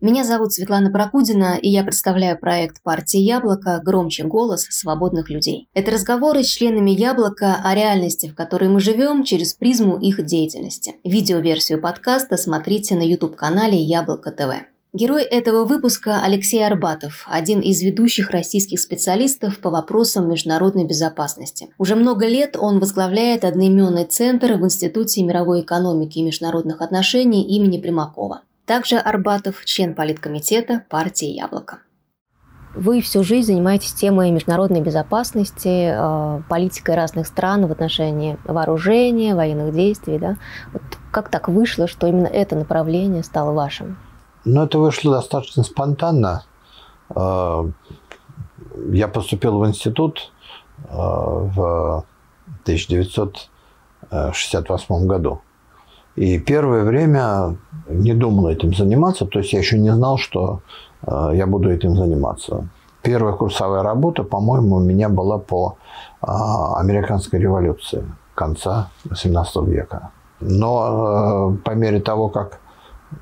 Меня зовут Светлана Прокудина, и я представляю проект партии «Яблоко. Громче голос свободных людей». Это разговоры с членами «Яблока» о реальности, в которой мы живем, через призму их деятельности. Видеоверсию подкаста смотрите на YouTube-канале «Яблоко ТВ». Герой этого выпуска Алексей Арбатов, один из ведущих российских специалистов по вопросам международной безопасности. Уже много лет он возглавляет одноименный центр в Институте мировой экономики и международных отношений имени Примакова. Также Арбатов – член политкомитета партии «Яблоко». Вы всю жизнь занимаетесь темой международной безопасности, э, политикой разных стран в отношении вооружения, военных действий. Да? Вот как так вышло, что именно это направление стало вашим? Ну, это вышло достаточно спонтанно. Э, я поступил в институт э, в 1968 году. И первое время не думал этим заниматься, то есть я еще не знал, что э, я буду этим заниматься. Первая курсовая работа, по-моему, у меня была по американской революции конца XVIII века. Но по мере того, как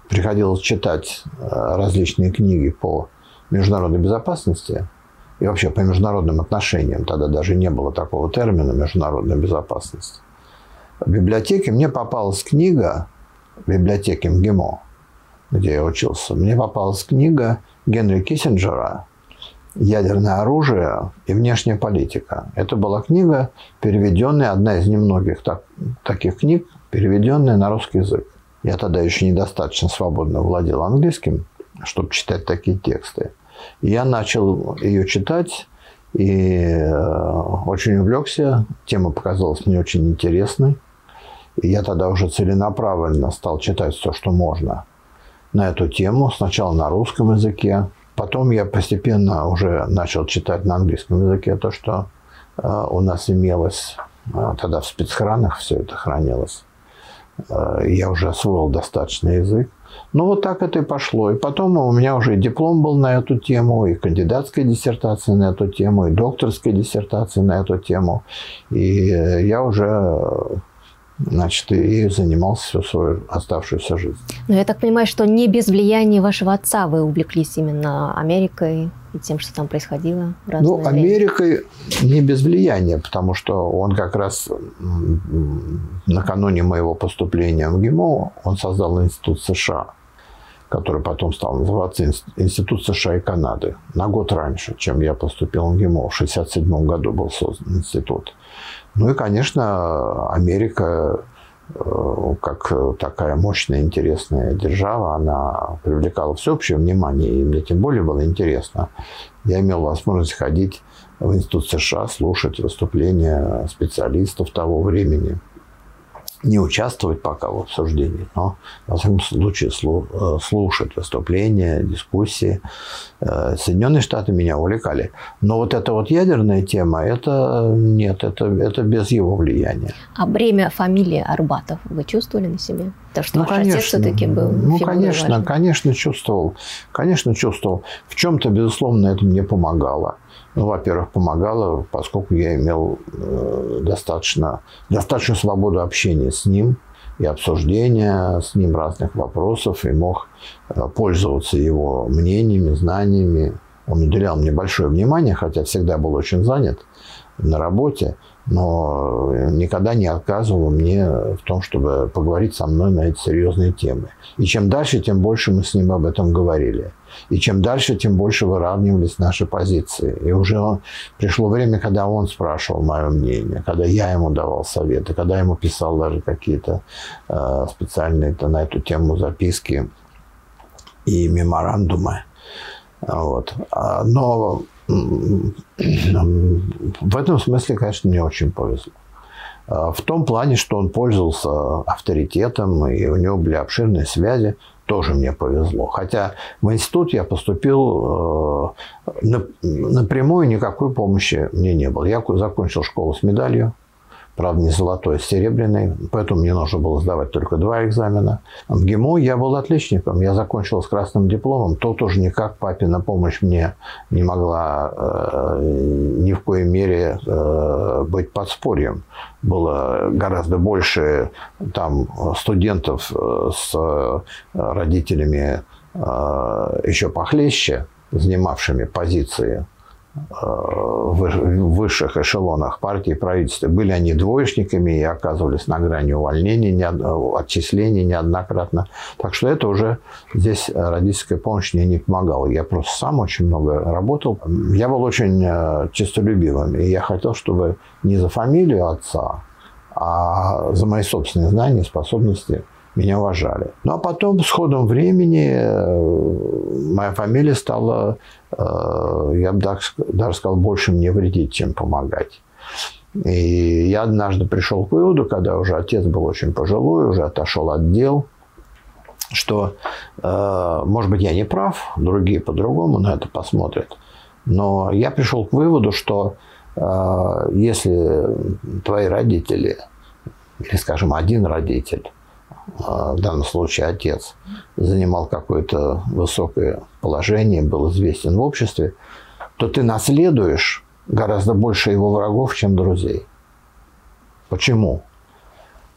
приходилось читать э, различные книги по международной безопасности и вообще по международным отношениям. Тогда даже не было такого термина «международная безопасность». В библиотеке мне попалась книга, в библиотеке МГИМО, где я учился, мне попалась книга Генри Киссинджера «Ядерное оружие и внешняя политика». Это была книга, переведенная, одна из немногих так, таких книг, переведенная на русский язык. Я тогда еще недостаточно свободно владел английским, чтобы читать такие тексты. И я начал ее читать и э, очень увлекся. Тема показалась мне очень интересной. И я тогда уже целенаправленно стал читать все, что можно на эту тему. Сначала на русском языке. Потом я постепенно уже начал читать на английском языке то, что э, у нас имелось. Э, тогда в спецхранах все это хранилось. Э, я уже освоил достаточно язык. Ну, вот так это и пошло. И потом у меня уже и диплом был на эту тему, и кандидатская диссертация на эту тему, и докторская диссертация на эту тему. И я уже значит, и занимался всю свою оставшуюся жизнь. Но я так понимаю, что не без влияния вашего отца вы увлеклись именно Америкой и тем, что там происходило в Ну, время. Америкой не без влияния, потому что он как раз накануне моего поступления в ГИМО, он создал институт США, который потом стал называться Институт США и Канады, на год раньше, чем я поступил в ГИМО. В 1967 году был создан институт. Ну и, конечно, Америка э, как такая мощная, интересная держава, она привлекала всеобщее внимание, и мне тем более было интересно. Я имел возможность ходить в Институт США, слушать выступления специалистов того времени – не участвовать пока в обсуждении, но, во всяком случае, э, слушать выступления, дискуссии. Э, Соединенные Штаты меня увлекали. Но вот эта вот ядерная тема, это нет, это, это без его влияния. А бремя фамилии Арбатов вы чувствовали на себе? То, что ну, конечно, все-таки был Ну, конечно, важной. конечно, чувствовал. Конечно, чувствовал. В чем-то, безусловно, это мне помогало. Ну, во-первых, помогало, поскольку я имел э, достаточно, достаточно свободу общения с ним и обсуждения с ним разных вопросов, и мог э, пользоваться его мнениями, знаниями. Он уделял мне большое внимание, хотя всегда был очень занят на работе но никогда не отказывал мне в том, чтобы поговорить со мной на эти серьезные темы. И чем дальше, тем больше мы с ним об этом говорили. И чем дальше, тем больше выравнивались наши позиции. И уже он, пришло время, когда он спрашивал мое мнение, когда я ему давал советы, когда ему писал даже какие-то э, специальные -то на эту тему записки и меморандумы. Вот. А, но в этом смысле, конечно, мне очень повезло. А, в том плане, что он пользовался авторитетом, и у него были обширные связи, тоже мне повезло. Хотя в институт я поступил э, напрямую, никакой помощи мне не было. Я закончил школу с медалью, правда, не золотой, а серебряный, поэтому мне нужно было сдавать только два экзамена. В ГИМО я был отличником, я закончил с красным дипломом, то тоже никак папина помощь мне не могла э, ни в коей мере э, быть подспорьем. Было гораздо больше там студентов э, с родителями еще похлеще, занимавшими позиции в высших эшелонах партии и правительства. Были они двоечниками и оказывались на грани увольнения, отчислений неоднократно. Так что это уже здесь родительская помощь мне не помогала. Я просто сам очень много работал. Я был очень э, честолюбивым, и я хотел, чтобы не за фамилию отца, а за мои собственные знания, способности – меня уважали. Ну а потом с ходом времени э, моя фамилия стала, э, я бы даже сказал, больше мне вредить, чем помогать. И я однажды пришел к выводу, когда уже отец был очень пожилой, уже отошел от дел, что, э, может быть, я не прав, другие по-другому на это посмотрят. Но я пришел к выводу, что если твои родители, или, скажем, один родитель, в данном случае отец, занимал какое-то высокое положение, был известен в обществе, то ты наследуешь гораздо больше его врагов, чем друзей. Почему?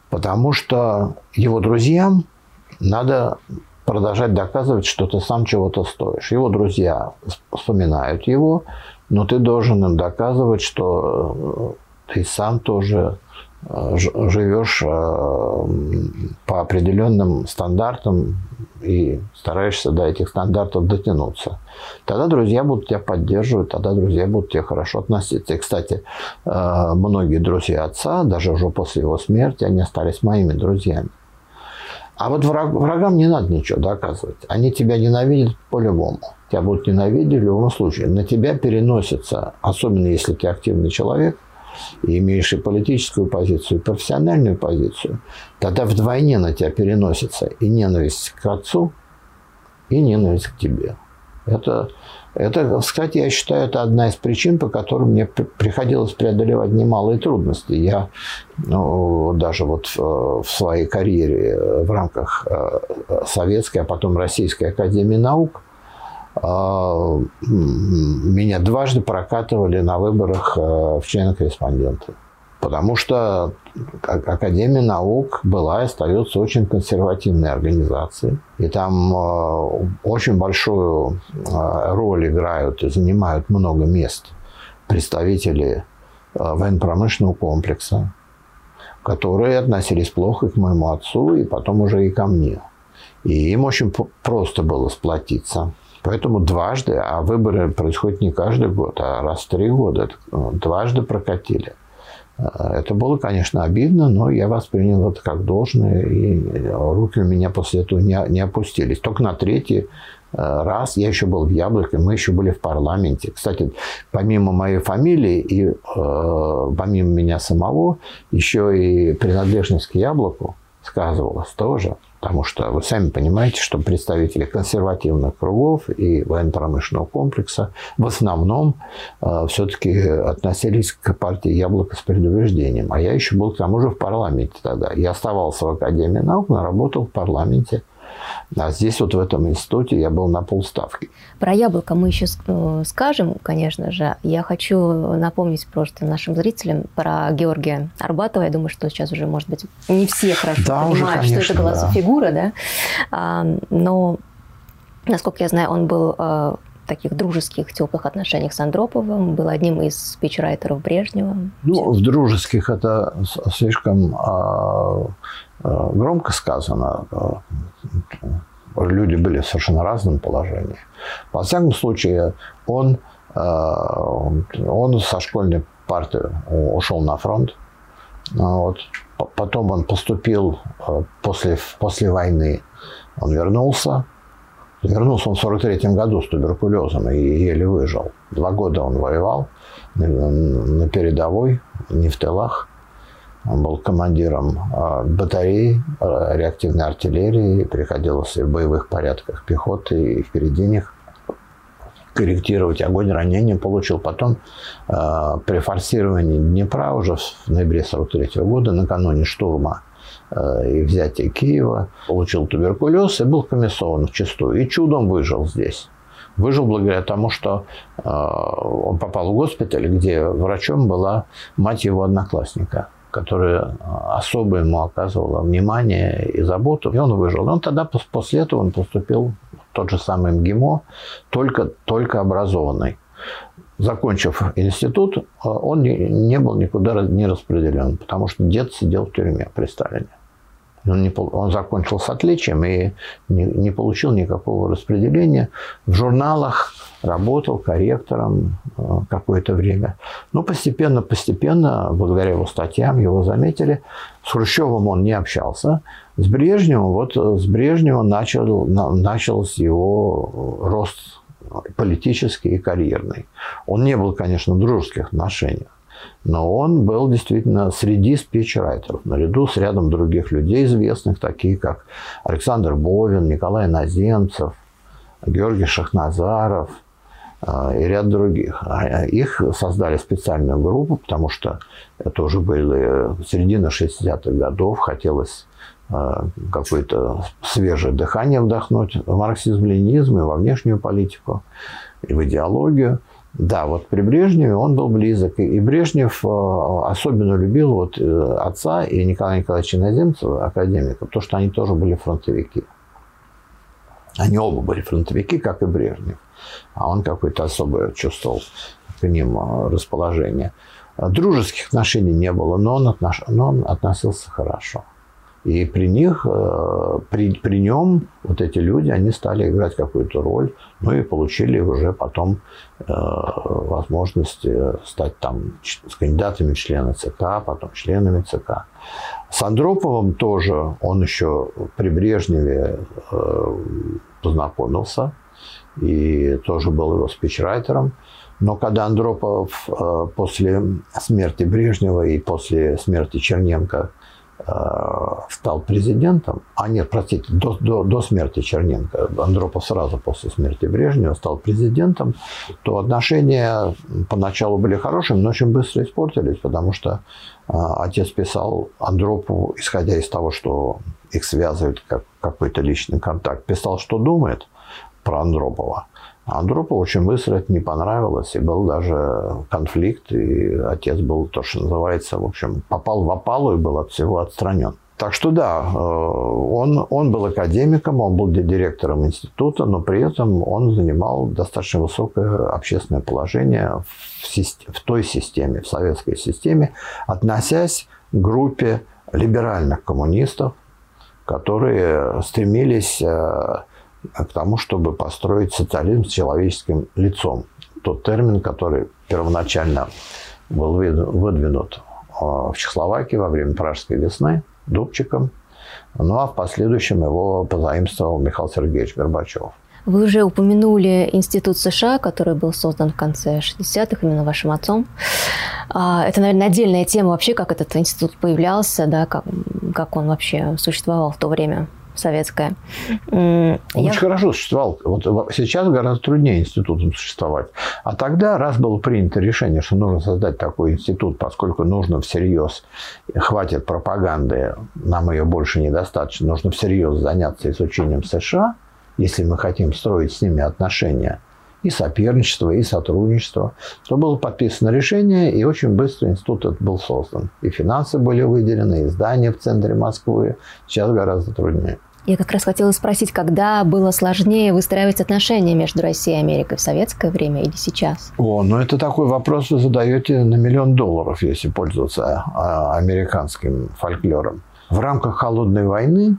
Потому что его друзьям надо продолжать доказывать, что ты сам чего-то стоишь. Его друзья вспоминают его, но ты должен им доказывать, что ты сам тоже живешь э, по определенным стандартам и стараешься до этих стандартов дотянуться. Тогда друзья будут тебя поддерживать, тогда друзья будут тебе хорошо относиться. И, кстати, э, многие друзья отца, даже уже после его смерти, они остались моими друзьями. А вот враг, врагам не надо ничего доказывать. Они тебя ненавидят по-любому. Тебя будут ненавидеть в любом случае. На тебя переносится, особенно если ты активный человек – и имеешь и политическую позицию, и профессиональную позицию, тогда вдвойне на тебя переносится и ненависть к отцу, и ненависть к тебе. Это, это, кстати, я считаю, это одна из причин, по которым мне приходилось преодолевать немалые трудности. Я ну, даже вот в, в своей карьере в рамках э, Советской, а потом Российской Академии Наук – меня дважды прокатывали на выборах э, в члены-корреспонденты. Потому что Академия наук была и остается очень консервативной организацией. И там э, очень большую э, роль играют и занимают много мест представители военно-промышленного комплекса, которые относились плохо к моему отцу и потом уже и ко мне. И им очень просто было сплотиться. Поэтому дважды, а выборы происходят не каждый год, а раз в три года, дважды прокатили. Э, это было, конечно, обидно, но я воспринял это как должное, и руки у меня после этого не, не опустились. Только на третий э, раз я еще был в Яблоке, мы еще были в парламенте. Кстати, помимо моей фамилии и э, помимо меня самого, еще и принадлежность к Яблоку сказывалась тоже. Потому что вы сами понимаете, что представители консервативных кругов и военно-промышленного комплекса в основном э, все-таки относились к партии «Яблоко» с предубеждением. А я еще был к тому же в парламенте тогда. Я оставался в Академии наук, но работал в парламенте а здесь вот в этом институте я был на полставки. Про яблоко мы еще э, скажем, конечно же. Я хочу напомнить просто нашим зрителям про Георгия Арбатова. Я думаю, что сейчас уже, может быть, не все хорошо да, понимают, уже, конечно, что это была да. фигура, да. А, но, насколько я знаю, он был э, таких дружеских, теплых отношениях с Андроповым, был одним из спичрайтеров Брежнева. Ну, в дружеских это слишком а, Э, громко сказано, э, люди были в совершенно разном положении. Во всяком случае, он, э, он со школьной парты ушел на фронт. Вот. Потом он поступил после, после войны. Он вернулся. Вернулся он в 43 году с туберкулезом и еле выжил. Два года он воевал на передовой, не в тылах. Он был командиром а, батареи а, реактивной артиллерии, приходилось в боевых порядках пехоты, и впереди них корректировать огонь ранения получил. Потом э, при форсировании Днепра уже в ноябре 43 года, накануне штурма и взятия Киева, получил туберкулез и был комиссован в чистую. И чудом выжил здесь. Выжил благодаря тому, что э, он попал в госпиталь, где врачом была мать его одноклассника которая особо ему оказывала внимание и заботу, и он выжил. Он тогда, после этого, он поступил тот же самый МГИМО, только, только образованный. Закончив институт, э, он не был никуда не распределен, потому что дед сидел в тюрьме при Сталине. Он, не, он закончил с отличием и не, не получил никакого распределения. В журналах работал корректором э, какое-то время. Но постепенно, постепенно, благодаря его статьям, его заметили. С Хрущевым он не общался. С Брежневым, вот с Брежневым начал, начался его рост политический и карьерный. Он не был, конечно, в дружеских отношениях. Но он был действительно среди спичрайтеров, наряду с рядом других людей известных, такие как Александр Бовин, Николай Наземцев, Георгий Шахназаров э, и ряд других. А, их создали специальную группу, потому что это уже были середина 60-х годов, хотелось э, какое-то свежее дыхание вдохнуть в марксизм-ленинизм и во внешнюю политику, и в идеологию. Да, вот при Брежневе он был близок. И Брежнев э, особенно любил вот э, отца и Николая Николаевича Иноземцева, академика, потому что они тоже были фронтовики. Они оба были фронтовики, как и Брежнев. А он какой-то особое чувствовал к ним э, расположение. Дружеских отношений не было, но он, отнош... но он относился хорошо. И при них, э, при, при нем вот эти люди, они стали играть какую-то роль, ну и получили уже потом э, возможность э, стать там с кандидатами в члены ЦК, потом членами ЦК. С Андроповым тоже, он еще при Брежневе э, познакомился и тоже был его спичрайтером. Но когда Андропов э, после смерти Брежнева и после смерти Черненко стал президентом, а нет, простите, до, до, до смерти Черненко, Андропов сразу после смерти Брежнева стал президентом, то отношения поначалу были хорошими, но очень быстро испортились, потому что э, отец писал Андропову, исходя из того, что их связывает как какой-то личный контакт, писал, что думает про Андропова. Андропу очень быстро это не понравилось, и был даже конфликт, и отец был, то, что называется, в общем, попал в опалу и был от всего отстранен. Так что да, э, он, он был академиком, он был директором института, но при этом он занимал достаточно высокое общественное положение в, в той системе, в советской системе, относясь к группе либеральных коммунистов, которые стремились э, к тому, чтобы построить социализм с человеческим лицом. Тот термин, который первоначально был выдвинут а, в Чехословакии во время Пражской весны Дубчиком, ну а в последующем его позаимствовал Михаил Сергеевич Горбачев. Вы уже упомянули Институт США, который был создан в конце 60-х именно вашим отцом. А, это, наверное, отдельная тема вообще, как этот институт появлялся, да, как, как он вообще существовал в то время советская. Он Я... очень хорошо существовал. Вот сейчас гораздо труднее институтам существовать. А тогда, раз было принято решение, что нужно создать такой институт, поскольку нужно всерьез, хватит пропаганды, нам ее больше недостаточно, нужно всерьез заняться изучением США, если мы хотим строить с ними отношения – и соперничество, и сотрудничество, то было подписано решение, и очень быстро институт этот был создан. И финансы были выделены, и здания в центре Москвы. Сейчас гораздо труднее. Я как раз хотела спросить, когда было сложнее выстраивать отношения между Россией и Америкой в советское время или сейчас? О, ну это такой вопрос вы задаете на миллион долларов, если пользоваться а, американским фольклором. В рамках холодной войны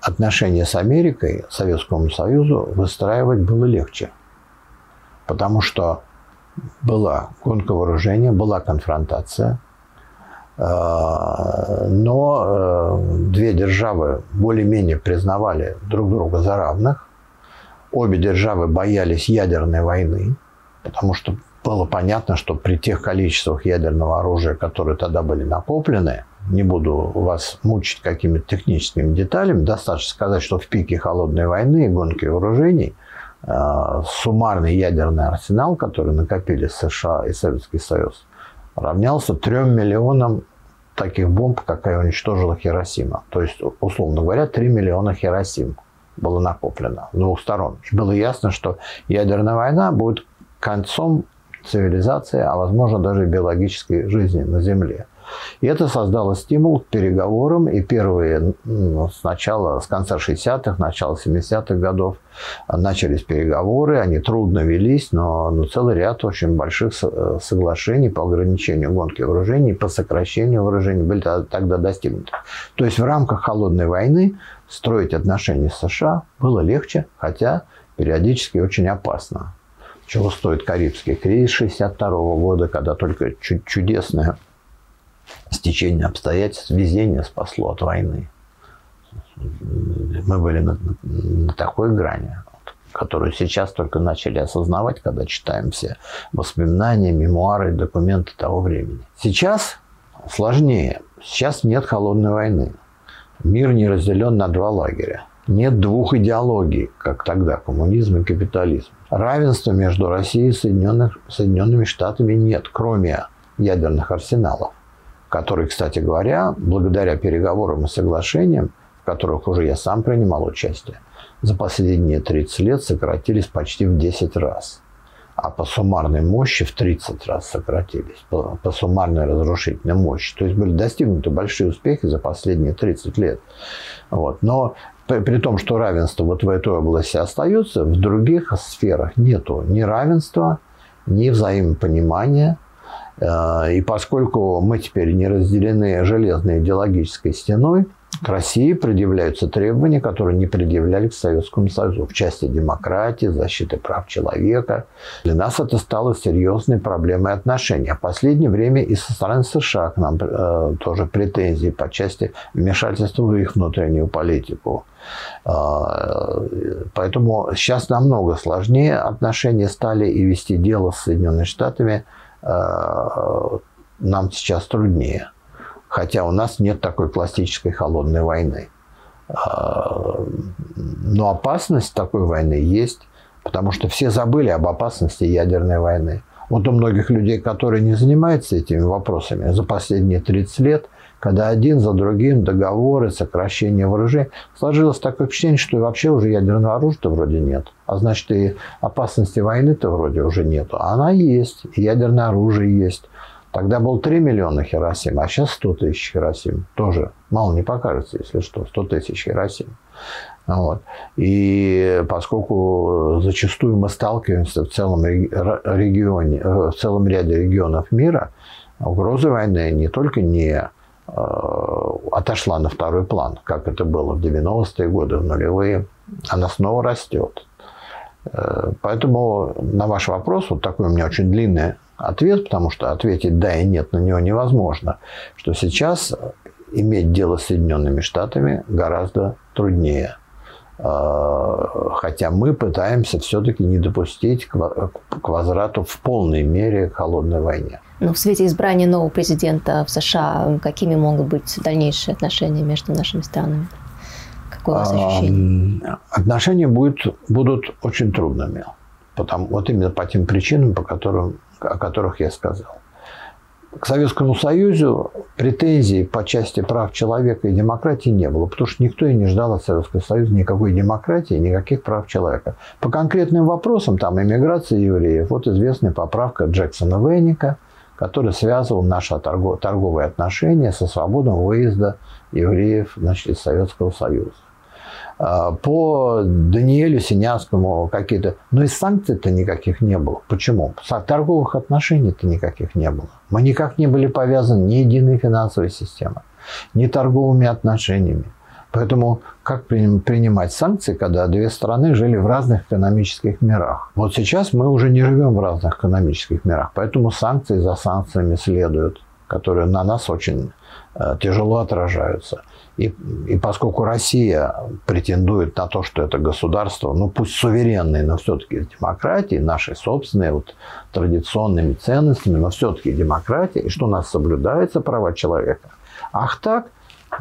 отношения с Америкой, Советскому Союзу выстраивать было легче потому что была гонка вооружения, была конфронтация, но э, две державы более-менее признавали друг друга за равных. Обе державы боялись ядерной войны, потому что было понятно, что при тех количествах ядерного оружия, которые тогда были накоплены, не буду вас мучить какими-то техническими деталями, достаточно сказать, что в пике холодной войны и гонки вооружений – Э, суммарный ядерный арсенал, который накопили США и Советский Союз, равнялся 3 миллионам таких бомб, какая уничтожила Хиросима. То есть, условно говоря, 3 миллиона Хиросим было накоплено с двух сторон. Было ясно, что ядерная война будет концом цивилизации, а возможно даже биологической жизни на Земле. И это создало стимул к переговорам, и первые, ну, сначала, с конца 60-х, начала 70-х годов начались переговоры, они трудно велись, но, но целый ряд очень больших соглашений по ограничению гонки вооружений, по сокращению вооружений были тогда достигнуты. То есть в рамках холодной войны строить отношения с США было легче, хотя периодически очень опасно. Чего стоит Карибский кризис 62 года, когда только чудесное стечение обстоятельств, везение спасло от войны. Мы были на, на такой грани, которую сейчас только начали осознавать, когда читаем все воспоминания, мемуары, документы того времени. Сейчас сложнее. Сейчас нет холодной войны. Мир не разделен на два лагеря. Нет двух идеологий, как тогда, коммунизм и капитализм. Равенства между Россией и Соединенными Штатами нет, кроме ядерных арсеналов которые, кстати говоря, благодаря переговорам и соглашениям, в которых уже я сам принимал участие, за последние 30 лет сократились почти в 10 раз. А по суммарной мощи в 30 раз сократились, по, по суммарной разрушительной мощи. То есть были достигнуты большие успехи за последние 30 лет. Вот. Но при, при том, что равенство вот в этой области остается, в других сферах нету ни равенства, ни взаимопонимания – и поскольку мы теперь не разделены железной идеологической стеной, к России предъявляются требования, которые не предъявляли к Советскому Союзу в части демократии, защиты прав человека. Для нас это стало серьезной проблемой отношений. А в последнее время и со стороны США к нам э, тоже претензии по части вмешательства в их внутреннюю политику. Э, поэтому сейчас намного сложнее отношения стали и вести дело с Соединенными Штатами – Э, нам сейчас труднее. Хотя у нас нет такой классической холодной войны. Э, но опасность такой войны есть, потому что все забыли об опасности ядерной войны. Вот у многих людей, которые не занимаются этими вопросами за последние 30 лет – когда один за другим договоры, сокращение вооружений, сложилось такое впечатление, что вообще уже ядерного оружия-то вроде нет. А значит, и опасности войны-то вроде уже нету. Она есть, и ядерное оружие есть. Тогда был 3 миллиона Хиросим, а сейчас 100 тысяч Хиросим. Тоже мало не покажется, если что, 100 тысяч Хиросим. Вот. И поскольку зачастую мы сталкиваемся в целом регионе, в целом ряде регионов мира, угроза войны не только не Э, отошла на второй план, как это было в 90-е годы, в нулевые, она снова растет. Э, поэтому на ваш вопрос, вот такой у меня очень длинный ответ, потому что ответить да и нет на него невозможно, что сейчас иметь дело с Соединенными Штатами гораздо труднее. Э, хотя мы пытаемся все-таки не допустить к возврату в полной мере к холодной войне. Но в свете избрания нового президента в США, какими могут быть дальнейшие отношения между нашими странами? Какое у вас ощущение? Отношения будут, будут очень трудными. Потому, вот именно по тем причинам, по которым, о которых я сказал. К Советскому Союзу претензий по части прав человека и демократии не было, потому что никто и не ждал от Советского Союза никакой демократии, никаких прав человека. По конкретным вопросам, там, иммиграция евреев, вот известная поправка Джексона Венника – который связывал наши торговые отношения со свободным выезда евреев значит, из Советского Союза. А, по Даниэлю Синявскому какие-то... Но и санкций-то никаких не было. Почему? Торговых отношений-то никаких не было. Мы никак не были повязаны ни единой финансовой системой, ни торговыми отношениями. Поэтому как принимать санкции, когда две страны жили в разных экономических мирах? Вот сейчас мы уже не живем в разных экономических мирах, поэтому санкции за санкциями следуют, которые на нас очень э, тяжело отражаются. И, и поскольку Россия претендует на то, что это государство, ну пусть суверенное, но все-таки демократии, нашей собственной вот, традиционными ценностями, но все-таки демократия, и что у нас соблюдаются права человека. Ах так,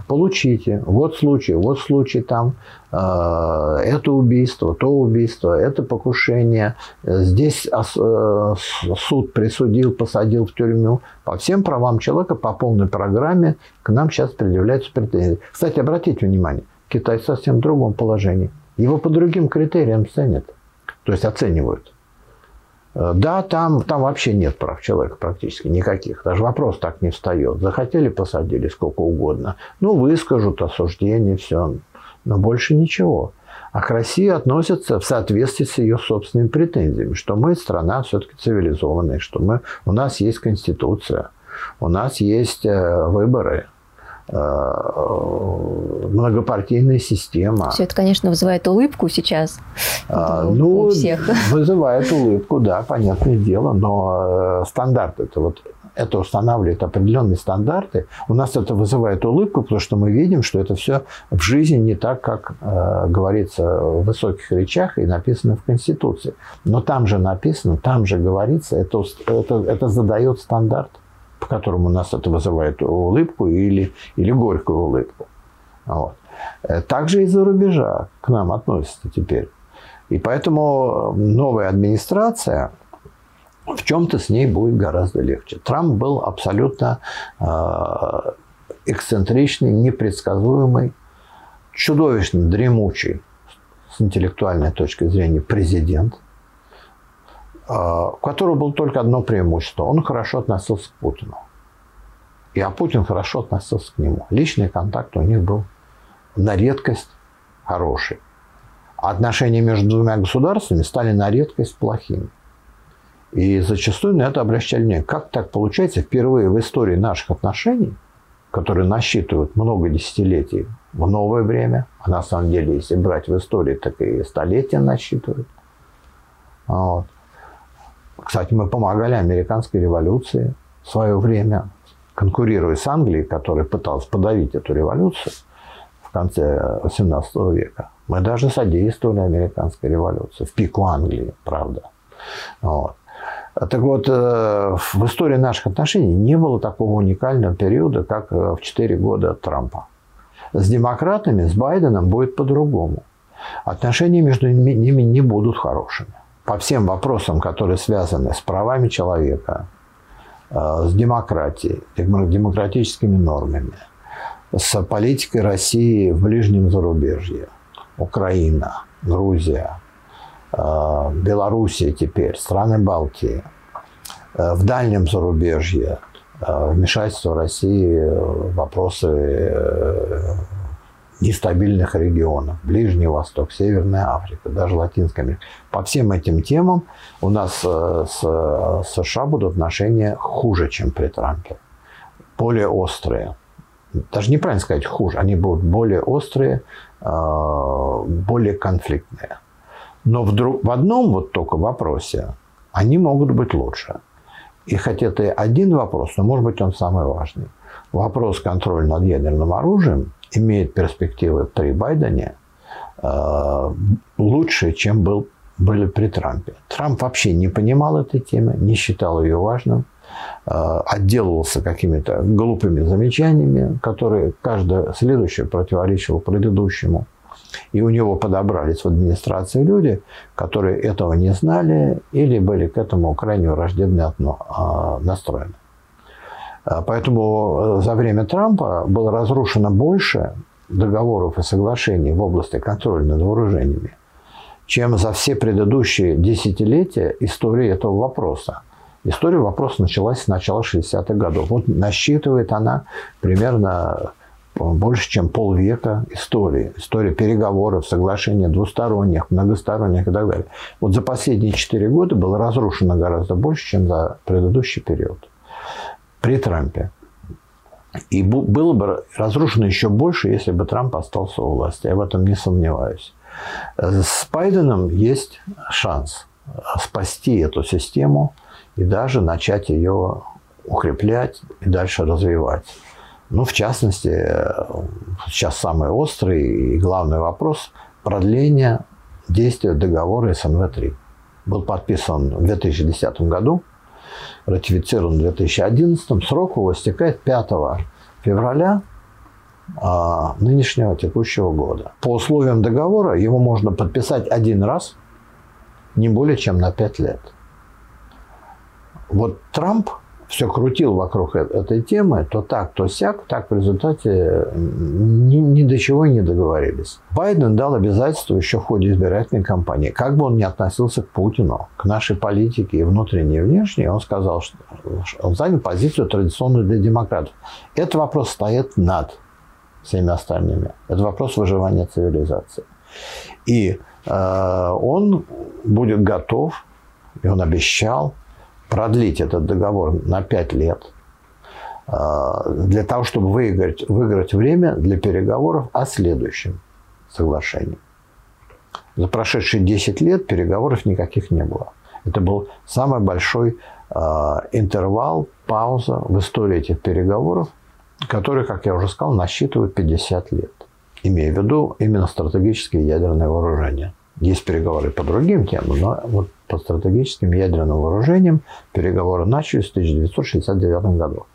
получите. Вот случай, вот случай там, э, это убийство, то убийство, это покушение. Здесь э, суд присудил, посадил в тюрьму. По всем правам человека, по полной программе к нам сейчас предъявляются претензии. Кстати, обратите внимание, Китай в совсем другом положении. Его по другим критериям ценят, то есть оценивают. Э, да, там, там вообще нет прав человека практически никаких. Даже вопрос так не встает. Захотели, посадили сколько угодно. Ну, выскажут осуждение, все. Но больше ничего. А к России относятся в соответствии с ее собственными претензиями, что мы страна все-таки цивилизованная, что мы, у нас есть конституция, у нас есть э, выборы, многопартийная система. Все это, конечно, вызывает улыбку сейчас а, у, ну, у всех. Вызывает улыбку, да, понятное дело, но э, стандарт это вот это устанавливает определенные стандарты. У нас это вызывает улыбку, потому что мы видим, что это все в жизни не так, как э, говорится в высоких речах и написано в Конституции. Но там же написано, там же говорится, это, это, это задает стандарт по которому у нас это вызывает улыбку или, или горькую улыбку. Вот. Э, также из-за рубежа к нам относятся теперь. И поэтому новая администрация, в чем-то с ней будет гораздо легче. Трамп был абсолютно э, эксцентричный, непредсказуемый, чудовищно дремучий с интеллектуальной точки зрения президент – у которого было только одно преимущество. Он хорошо относился к Путину. И а Путин хорошо относился к нему. Личный контакт у них был на редкость хороший. А отношения между двумя государствами стали на редкость плохими. И зачастую на это обращали внимание. Как так получается впервые в истории наших отношений, которые насчитывают много десятилетий в новое время, а на самом деле, если брать в истории, так и столетия насчитывают, вот, кстати, мы помогали американской революции в свое время, конкурируя с Англией, которая пыталась подавить эту революцию в конце 18 века. Мы даже содействовали американской революции, в пику Англии, правда. Вот. Так вот, э, в истории наших отношений не было такого уникального периода, как э, в 4 года Трампа. С демократами, с Байденом будет по-другому. Отношения между ними не будут хорошими по всем вопросам, которые связаны с правами человека, э, с демократией, демократическими нормами, с политикой России в ближнем зарубежье, Украина, Грузия, э, Белоруссия теперь, страны Балтии, э, в дальнем зарубежье, вмешательство России в вопросы нестабильных регионов. Ближний Восток, Северная Африка, даже Латинская Америка. По всем этим темам у нас э, с э, США будут отношения хуже, чем при Трампе. Более острые. Даже неправильно сказать хуже. Они будут более острые, э, более конфликтные. Но вдруг, в одном вот только вопросе они могут быть лучше. И хотя это один вопрос, но может быть он самый важный. Вопрос контроля над ядерным оружием – имеет перспективы при Байдене э, лучше, чем был, были при Трампе. Трамп вообще не понимал этой темы, не считал ее важным, э, отделывался какими-то глупыми замечаниями, которые каждое следующее противоречило предыдущему. И у него подобрались в администрации люди, которые этого не знали или были к этому крайне враждебно э, настроены. А, поэтому э, за время Трампа было разрушено больше договоров и соглашений в области контроля над вооружениями, чем за все предыдущие десятилетия истории этого вопроса. История вопроса началась с начала 60-х годов. Вот насчитывает она примерно э, больше, чем полвека истории. История переговоров, соглашений двусторонних, многосторонних и так далее. Вот за последние четыре года было разрушено гораздо больше, чем за предыдущий период при Трампе. И было бы разрушено еще больше, если бы Трамп остался у власти. Я в этом не сомневаюсь. С Байденом есть шанс спасти эту систему и даже начать ее укреплять и дальше развивать. Ну, в частности, сейчас самый острый и главный вопрос – продление действия договора СНВ-3. Был подписан в 2010 году ратифицирован в 2011, срок его истекает 5 февраля а, нынешнего текущего года. По условиям договора его можно подписать один раз, не более чем на 5 лет. Вот Трамп все крутил вокруг этой темы, то так, то сяк, так в результате ни, ни до чего не договорились. Байден дал обязательство еще в ходе избирательной кампании. Как бы он ни относился к Путину, к нашей политике и внутренней, и внешней, он сказал, что он занял позицию традиционную для демократов. Этот вопрос стоит над всеми остальными. Это вопрос выживания цивилизации. И э, он будет готов, и он обещал продлить этот договор на 5 лет э, для того, чтобы выиграть, выиграть время для переговоров о следующем соглашении. За прошедшие 10 лет переговоров никаких не было. Это был самый большой э, интервал, пауза в истории этих переговоров, которые, как я уже сказал, насчитывают 50 лет. Имея в виду именно стратегические ядерные вооружения. Есть переговоры по другим темам, но вот по стратегическим ядерным вооружениям переговоры начались в 1969 году.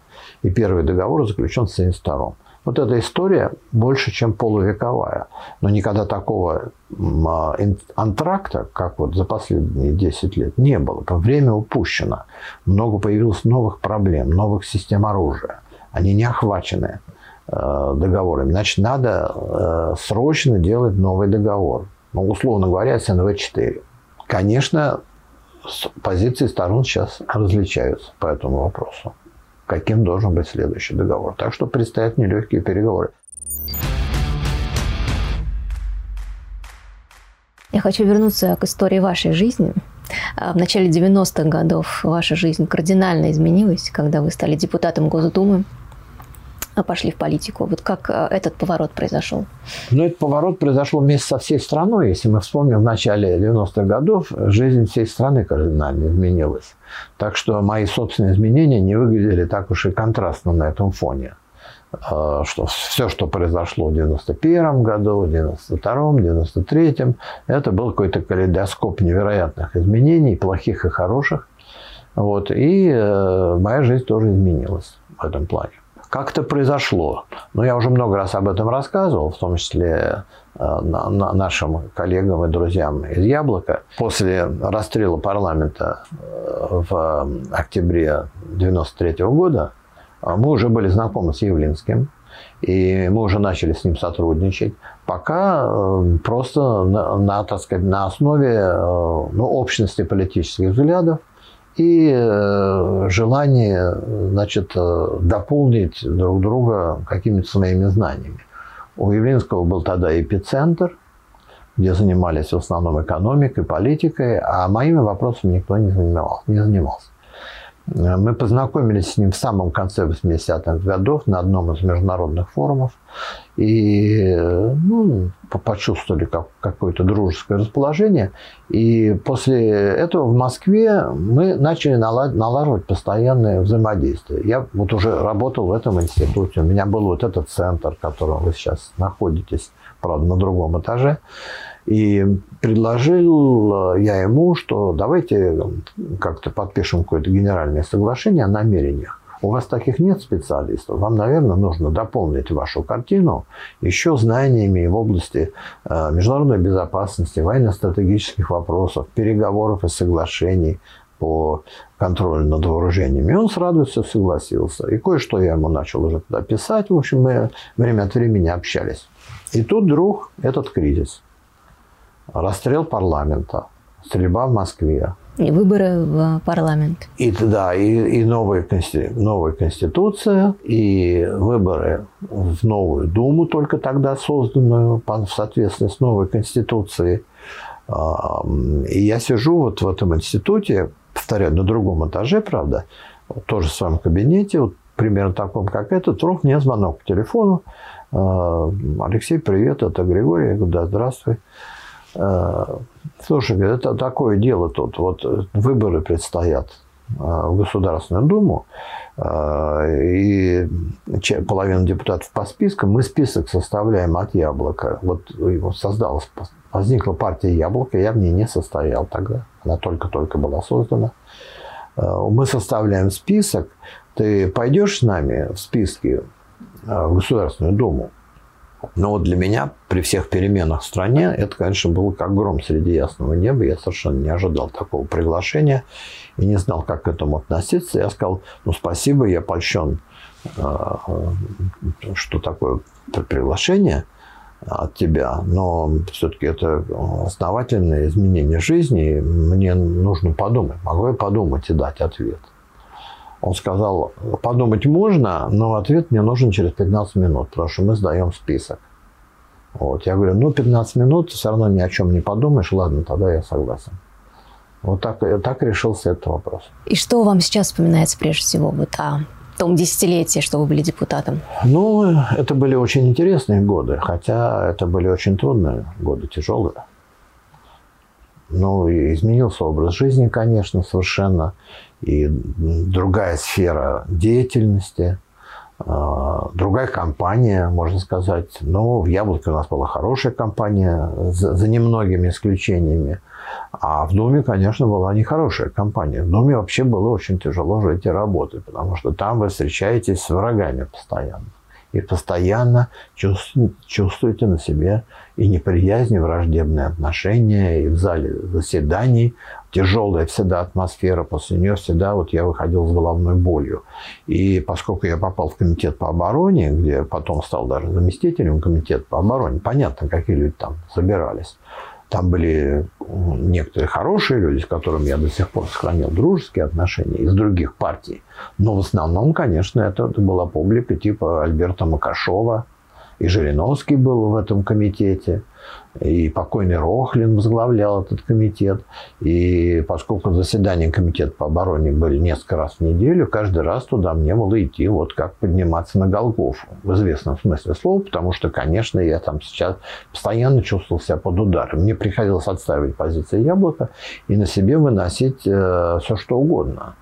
И первый договор заключен в 1972. Вот эта история больше, чем полувековая. Но никогда такого а, антракта, как вот за последние 10 лет, не было. Время упущено. Много появилось новых проблем, новых систем оружия. Они не охвачены э, договорами. Значит, надо э, срочно делать новый договор. Ну, условно говоря, СНВ-4. Конечно, позиции сторон сейчас различаются по этому вопросу. Каким должен быть следующий договор. Так что предстоят нелегкие переговоры. Я хочу вернуться к истории вашей жизни. А, в начале 90-х годов ваша жизнь кардинально изменилась, когда вы стали депутатом Госдумы. А пошли в политику. Вот как э, этот поворот произошел? Ну, этот поворот произошел вместе со всей страной. Если мы вспомним, в начале 90-х годов жизнь всей страны кардинально изменилась. Так что мои собственные изменения не выглядели так уж и контрастно на этом фоне. А, что все, что произошло в 91 году, в 92 93 это был какой-то калейдоскоп невероятных изменений, плохих и хороших. Вот. И э, моя жизнь тоже изменилась в этом плане. Как это произошло? Ну, я уже много раз об этом рассказывал, в том числе э, нашим коллегам и друзьям из «Яблока». После расстрела парламента э, в октябре 1993 года э, мы уже были знакомы с Явлинским, и мы уже начали с ним сотрудничать, пока просто на, на, так сказать, на основе ну, общности политических взглядов и э, желание значит, э, дополнить друг друга какими-то своими знаниями. У Явлинского был тогда эпицентр, где занимались в основном экономикой, политикой, а моими вопросами никто не занимался. Не занимался. Мы познакомились с ним в самом конце 80-х годов на одном из международных форумов и ну, почувствовали как, какое-то дружеское расположение. И после этого в Москве мы начали налаживать постоянное взаимодействие. Я вот уже работал в этом институте, у меня был вот этот центр, в котором вы сейчас находитесь, правда, на другом этаже. И предложил я ему, что давайте как-то подпишем какое-то генеральное соглашение о намерениях. У вас таких нет специалистов. Вам, наверное, нужно дополнить вашу картину еще знаниями в области э, международной безопасности, военно-стратегических вопросов, переговоров и соглашений по контролю над вооружениями. И он с радостью согласился. И кое-что я ему начал уже туда писать. В общем, мы время от времени общались. И тут вдруг этот кризис – расстрел парламента, стрельба в Москве. И выборы в парламент. И, да, и, и новая, новая конституция, и выборы в новую Думу, только тогда созданную в соответствии с новой конституцией. И я сижу вот в этом институте, повторяю, на другом этаже, правда, тоже в своем кабинете, вот примерно таком, как этот, вдруг мне звонок по телефону. Алексей, привет, это Григорий. Я говорю, да, здравствуй. Э, слушай, это такое дело тут. Вот выборы предстоят э, в Государственную Думу, э, и половина депутатов по спискам. Мы список составляем от Яблока. Вот его создалась, возникла партия Яблоко, я в ней не состоял тогда. Она только-только была создана. Мы составляем список. Ты пойдешь с нами в списке в Государственную Думу? Но вот для меня при всех переменах в стране это, конечно, было как гром среди ясного неба. Я совершенно не ожидал такого приглашения и не знал, как к этому относиться. Я сказал, ну, спасибо, я польщен, э, что такое приглашение от тебя, но все-таки это основательное изменение жизни, и мне нужно подумать. Могу я подумать и дать ответ? Он сказал, подумать можно, но ответ мне нужен через 15 минут, потому что мы сдаем список. Вот. Я говорю, ну, 15 минут, все равно ни о чем не подумаешь, ладно, тогда я согласен. Вот так, так решился этот вопрос. И что вам сейчас вспоминается прежде всего вот о том десятилетии, что вы были депутатом? Ну, это были очень интересные годы, хотя это были очень трудные годы, тяжелые. Ну, изменился образ жизни, конечно, совершенно. И другая сфера деятельности, а, другая компания, можно сказать. Но в «Яблоке» у нас была хорошая компания, за немногими исключениями. А в Думе, конечно, была нехорошая компания. В Думе вообще было очень тяжело жить и работать, потому что там вы встречаетесь с врагами постоянно и постоянно чувствуете на себе и неприязнь, и враждебные отношения, и в зале заседаний тяжелая всегда атмосфера, после нее всегда вот я выходил с головной болью. И поскольку я попал в комитет по обороне, где потом стал даже заместителем комитета по обороне, понятно, какие люди там собирались. Там были некоторые хорошие люди, с которыми я до сих пор сохранил дружеские отношения из других партий. Но в основном, конечно, это, была публика типа Альберта Макашова. И Жириновский был в этом комитете и покойный Рохлин возглавлял этот комитет. И поскольку заседания комитета по обороне были несколько раз в неделю, каждый раз туда мне было идти, вот как подниматься на Голгофу, в известном смысле слова, потому что, конечно, я там сейчас постоянно чувствовал себя под ударом. Мне приходилось отставить позиции яблока и на себе выносить э, все, что угодно.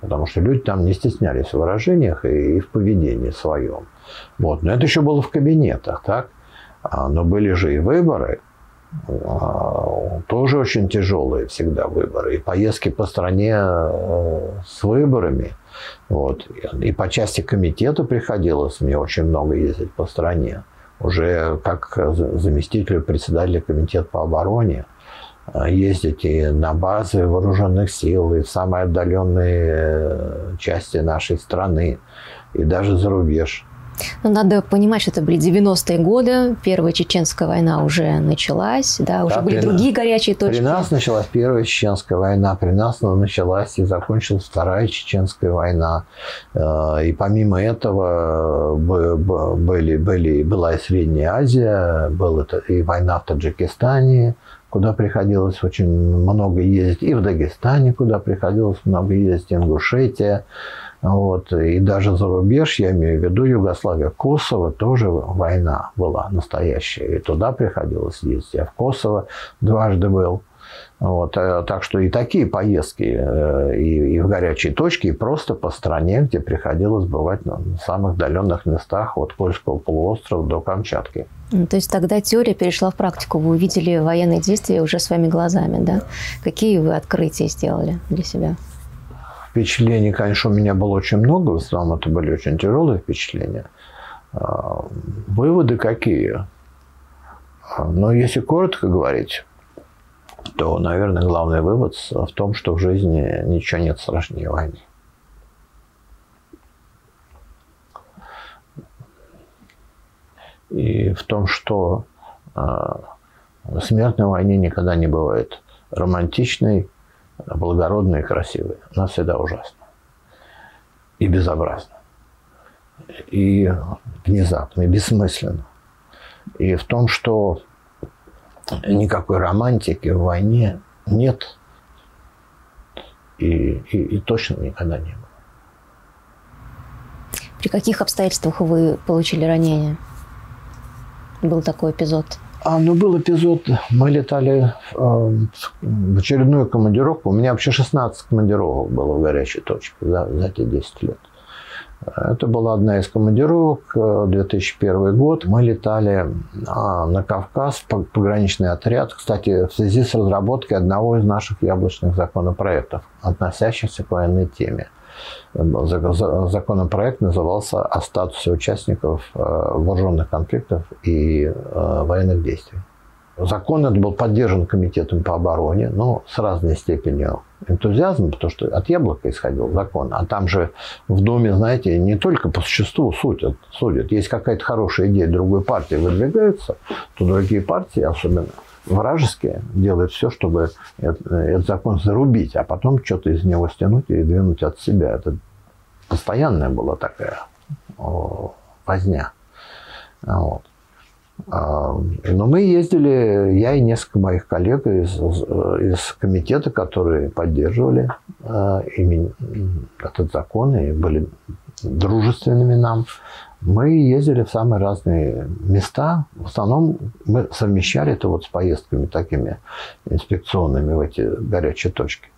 Потому что люди там не стеснялись в выражениях и, и в поведении своем. Вот. Но это еще было в кабинетах, так? А, но были же и выборы, а, тоже очень тяжелые всегда выборы. И поездки по стране э, с выборами. Вот. И по части комитета приходилось мне очень много ездить по стране. Уже как заместителю председателя комитета по обороне э, ездить и на базы вооруженных сил, и в самые отдаленные э, части нашей страны, и даже за рубеж. Но ну, надо понимать, что это были 90-е годы, Первая Чеченская война уже началась, да, уже да, были другие нас, горячие точки. При нас началась Первая Чеченская война, при нас началась и закончилась Вторая Чеченская война. Э, и помимо этого были, были, была и Средняя Азия, была и война в Таджикистане, куда приходилось очень много ездить, и в Дагестане, куда приходилось много ездить, Ингушетия. Вот. И даже за рубеж, я имею в виду Югославия, Косово тоже война была настоящая. И туда приходилось ездить. Я в Косово дважды был. Вот, э, так что и такие поездки э, и, и в горячие точки, и просто по стране, где приходилось бывать на самых отдаленных местах от Кольского полуострова до Камчатки. То есть тогда теория перешла в практику. Вы увидели военные действия уже своими глазами, да? Какие вы открытия сделали для себя? Впечатлений, конечно, у меня было очень много. В основном это были очень тяжелые впечатления. А, выводы какие? А, но если коротко говорить, то, наверное, главный вывод в том, что в жизни ничего нет страшнее войны. И в том, что э, смерть на войне никогда не бывает романтичной, благородной и красивой. Она всегда ужасна. И безобразна. И внезапно, и бессмысленно. И в том, что никакой романтики в войне нет. И, и, и точно никогда не было. При каких обстоятельствах вы получили ранение? Был такой эпизод? А, ну, был эпизод, мы летали э, в очередную командировку. У меня вообще 16 командировок было в горячей точке за, за эти 10 лет. Это была одна из командировок, 2001 э, год. Мы летали а, на Кавказ, пограничный отряд. Кстати, в связи с разработкой одного из наших яблочных законопроектов, относящихся к военной теме – законопроект назывался «О статусе участников вооруженных конфликтов и военных действий». Закон этот был поддержан комитетом по обороне, но с разной степенью энтузиазма, потому что от яблока исходил закон. А там же в Думе, знаете, не только по существу судят. судят. Есть какая-то хорошая идея другой партии выдвигается, то другие партии, особенно вражеские, делают все, чтобы этот, этот закон зарубить, а потом что-то из него стянуть и двинуть от себя. Это постоянная была такая возня. Вот. А, но мы ездили, я и несколько моих коллег из, из комитета, которые поддерживали а, этот закон и были дружественными нам. Мы ездили в самые разные места. В основном мы совмещали это вот с поездками такими инспекционными в эти горячие точки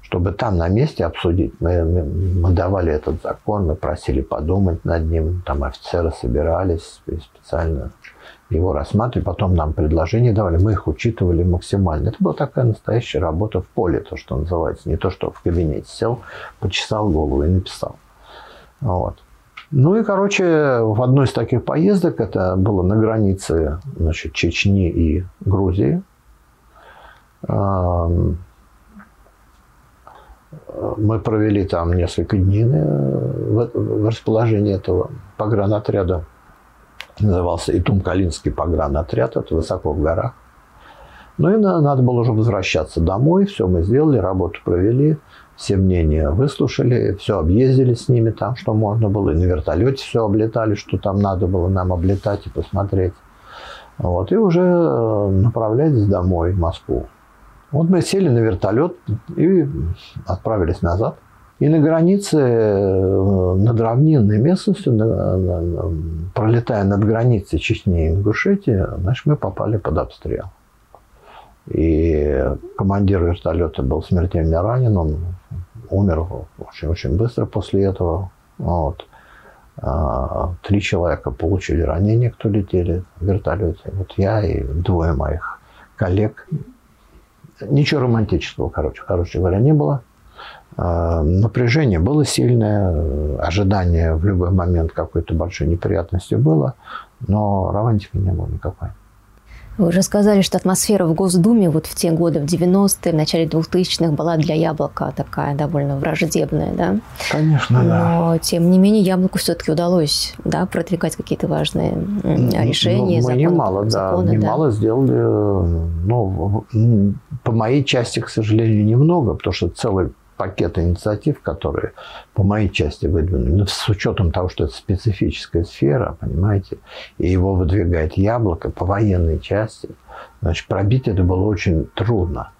чтобы там на месте обсудить. Мы, мы давали этот закон, мы просили подумать над ним, там офицеры собирались специально его рассматривали, потом нам предложения давали, мы их учитывали максимально. Это была такая настоящая работа в поле, то, что называется. Не то, что в кабинете сел, почесал голову и написал. Вот. Ну и, короче, в одной из таких поездок, это было на границе значит, Чечни и Грузии, мы провели там несколько дней э, в расположении этого погранотряда назывался Итум-Калинский погранотряд, это высоко в горах. Ну и надо было уже возвращаться домой, все мы сделали, работу провели, все мнения выслушали, все объездили с ними там, что можно было, и на вертолете все облетали, что там надо было нам облетать и посмотреть. Вот, и уже э, направлялись домой в Москву. Вот мы сели на вертолет и отправились назад. И на границе, э, над равнинной местностью, пролетая над границей Чечни и Ингушетии, значит, мы попали под обстрел. И командир вертолета был смертельно ранен, он умер очень-очень быстро после этого. Вот. А, три человека получили ранения, кто летели в вертолете. Вот я и двое моих коллег. Ничего романтического, короче, короче говоря, не было. А, напряжение было сильное, ожидание в любой момент какой-то большой неприятности было, но романтики не было никакой. Вы уже сказали, что атмосфера в Госдуме вот в те годы, в 90-е, в начале 2000-х была для Яблока такая довольно враждебная, да? Конечно, Но, да. Но, тем не менее, Яблоку все-таки удалось да, продвигать какие-то важные решения, ну, Мы законы, немало, да, законы, немало да. сделали. Ну, по моей части, к сожалению, немного, потому что целый пакета инициатив, которые по моей части выдвинули, но с учетом того, что это специфическая сфера, понимаете, и его выдвигает яблоко по военной части, значит, пробить это было очень трудно.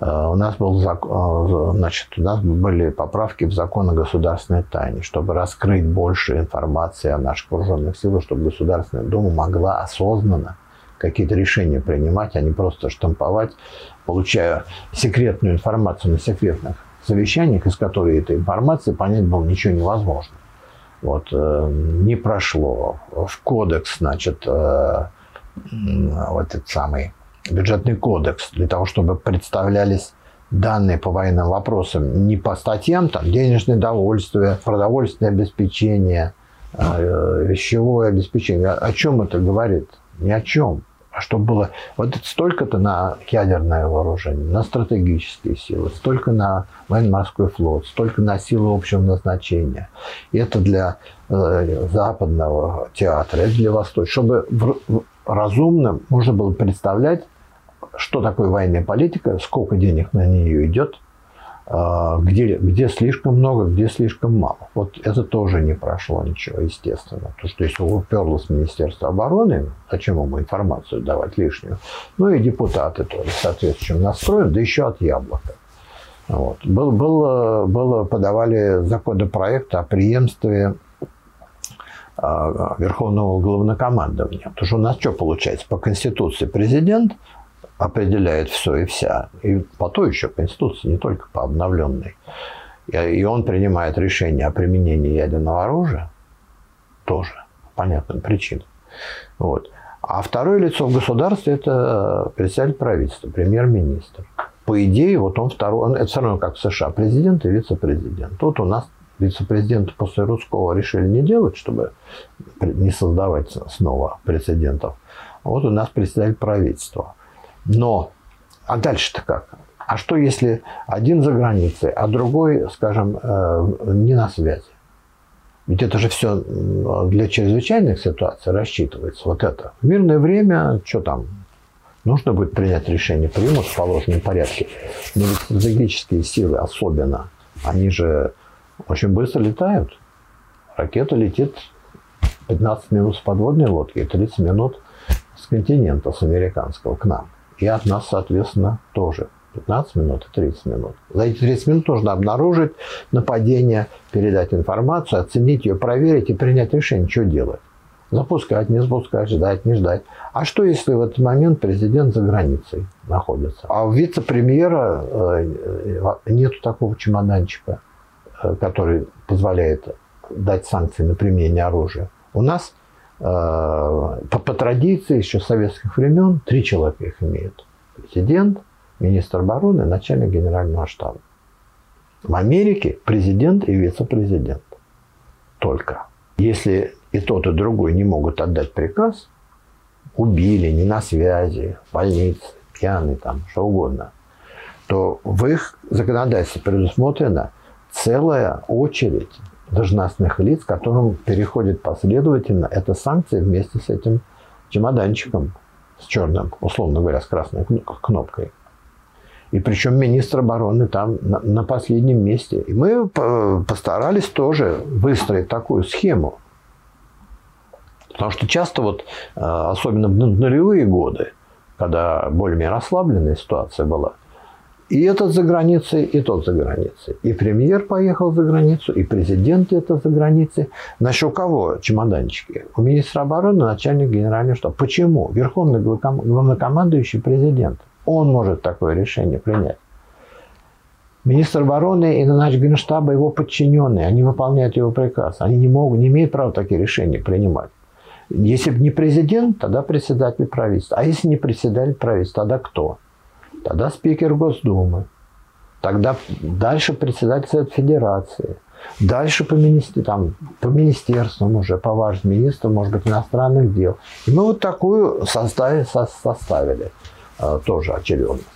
Э, у нас, был, э, значит, у нас были поправки в закон о государственной тайне, чтобы раскрыть больше информации о наших вооруженных силах, чтобы Государственная Дума могла осознанно какие-то решения принимать, а не просто штамповать, получая секретную информацию на секретных совещаниях, из которой эта информация понять было ничего невозможно. Вот, э, не прошло. В кодекс, значит, э, вот этот самый бюджетный кодекс, для того, чтобы представлялись данные по военным вопросам не по статьям, там, денежное довольствие, продовольственное обеспечение, э, вещевое обеспечение. О чем это говорит? Ни о чем а чтобы было вот столько-то на ядерное вооружение, на стратегические силы, столько на военно-морской флот, столько на силы общего назначения. И это для э, западного театра, это для восточного. Чтобы в, в, разумно можно было представлять, что такое военная политика, сколько денег на нее идет, где, где слишком много, где слишком мало. Вот это тоже не прошло ничего, естественно. Потому что если уперлось Министерство обороны, зачем ему информацию давать лишнюю? Ну и депутаты тоже соответствующим настроем, да еще от яблока. Вот. Был, был, было, подавали законопроект о преемстве а, Верховного Главнокомандования. Потому что у нас что получается? По Конституции президент определяет все и вся. И по той еще Конституции, не только по обновленной. И он принимает решение о применении ядерного оружия тоже по понятным причинам. Вот. А второе лицо в государстве – это председатель правительства, премьер-министр. По идее, вот он второй, он, это все равно как в США, президент и вице-президент. Тут у нас вице-президента после Русского решили не делать, чтобы не создавать снова прецедентов. Вот у нас председатель правительства. Но, а дальше-то как? А что если один за границей, а другой, скажем, э, не на связи? Ведь это же все для чрезвычайных ситуаций рассчитывается. Вот это. В мирное время, что там, нужно будет принять решение, примут в положенном порядке. Но ведь стратегические силы особенно, они же очень быстро летают. Ракета летит 15 минут с подводной лодки и 30 минут с континента, с американского к нам. И от нас, соответственно, тоже. 15 минут и 30 минут. За эти 30 минут нужно обнаружить нападение, передать информацию, оценить ее, проверить и принять решение, что делать. Запускать, не запускать, ждать, не ждать. А что, если в этот момент президент за границей находится? А у вице-премьера э, нету такого чемоданчика, э, который позволяет дать санкции на применение оружия. У нас по, по традиции еще советских времен три человека их имеют. Президент, министр обороны, начальник генерального штаба. В Америке президент и вице-президент. Только. Если и тот, и другой не могут отдать приказ, убили, не на связи, в больнице, пьяный там, что угодно, то в их законодательстве предусмотрена целая очередь должностных лиц, которым переходит последовательно эта санкция вместе с этим чемоданчиком с черным, условно говоря, с красной кнопкой. И причем министр обороны там на, на последнем месте. И мы постарались тоже выстроить такую схему. Потому что часто вот, э, особенно в нулевые годы, когда более-менее расслабленная ситуация была, и этот за границей, и тот за границей. И премьер поехал за границу, и президент это за границей. Значит, у кого чемоданчики? У министра обороны, начальник генерального штаба. Почему? Верховный главнокомандующий президент. Он может такое решение принять. Министр обороны и наш генштаба его подчиненные, они выполняют его приказ. Они не могут, не имеют права такие решения принимать. Если бы не президент, тогда председатель правительства. А если не председатель правительства, тогда кто? Тогда спикер Госдумы. Тогда дальше председатель Совета Федерации. Дальше по, министер, там, по министерствам уже, по важным министрам, может быть, иностранных дел. И мы вот такую составили. составили. А, тоже очередность.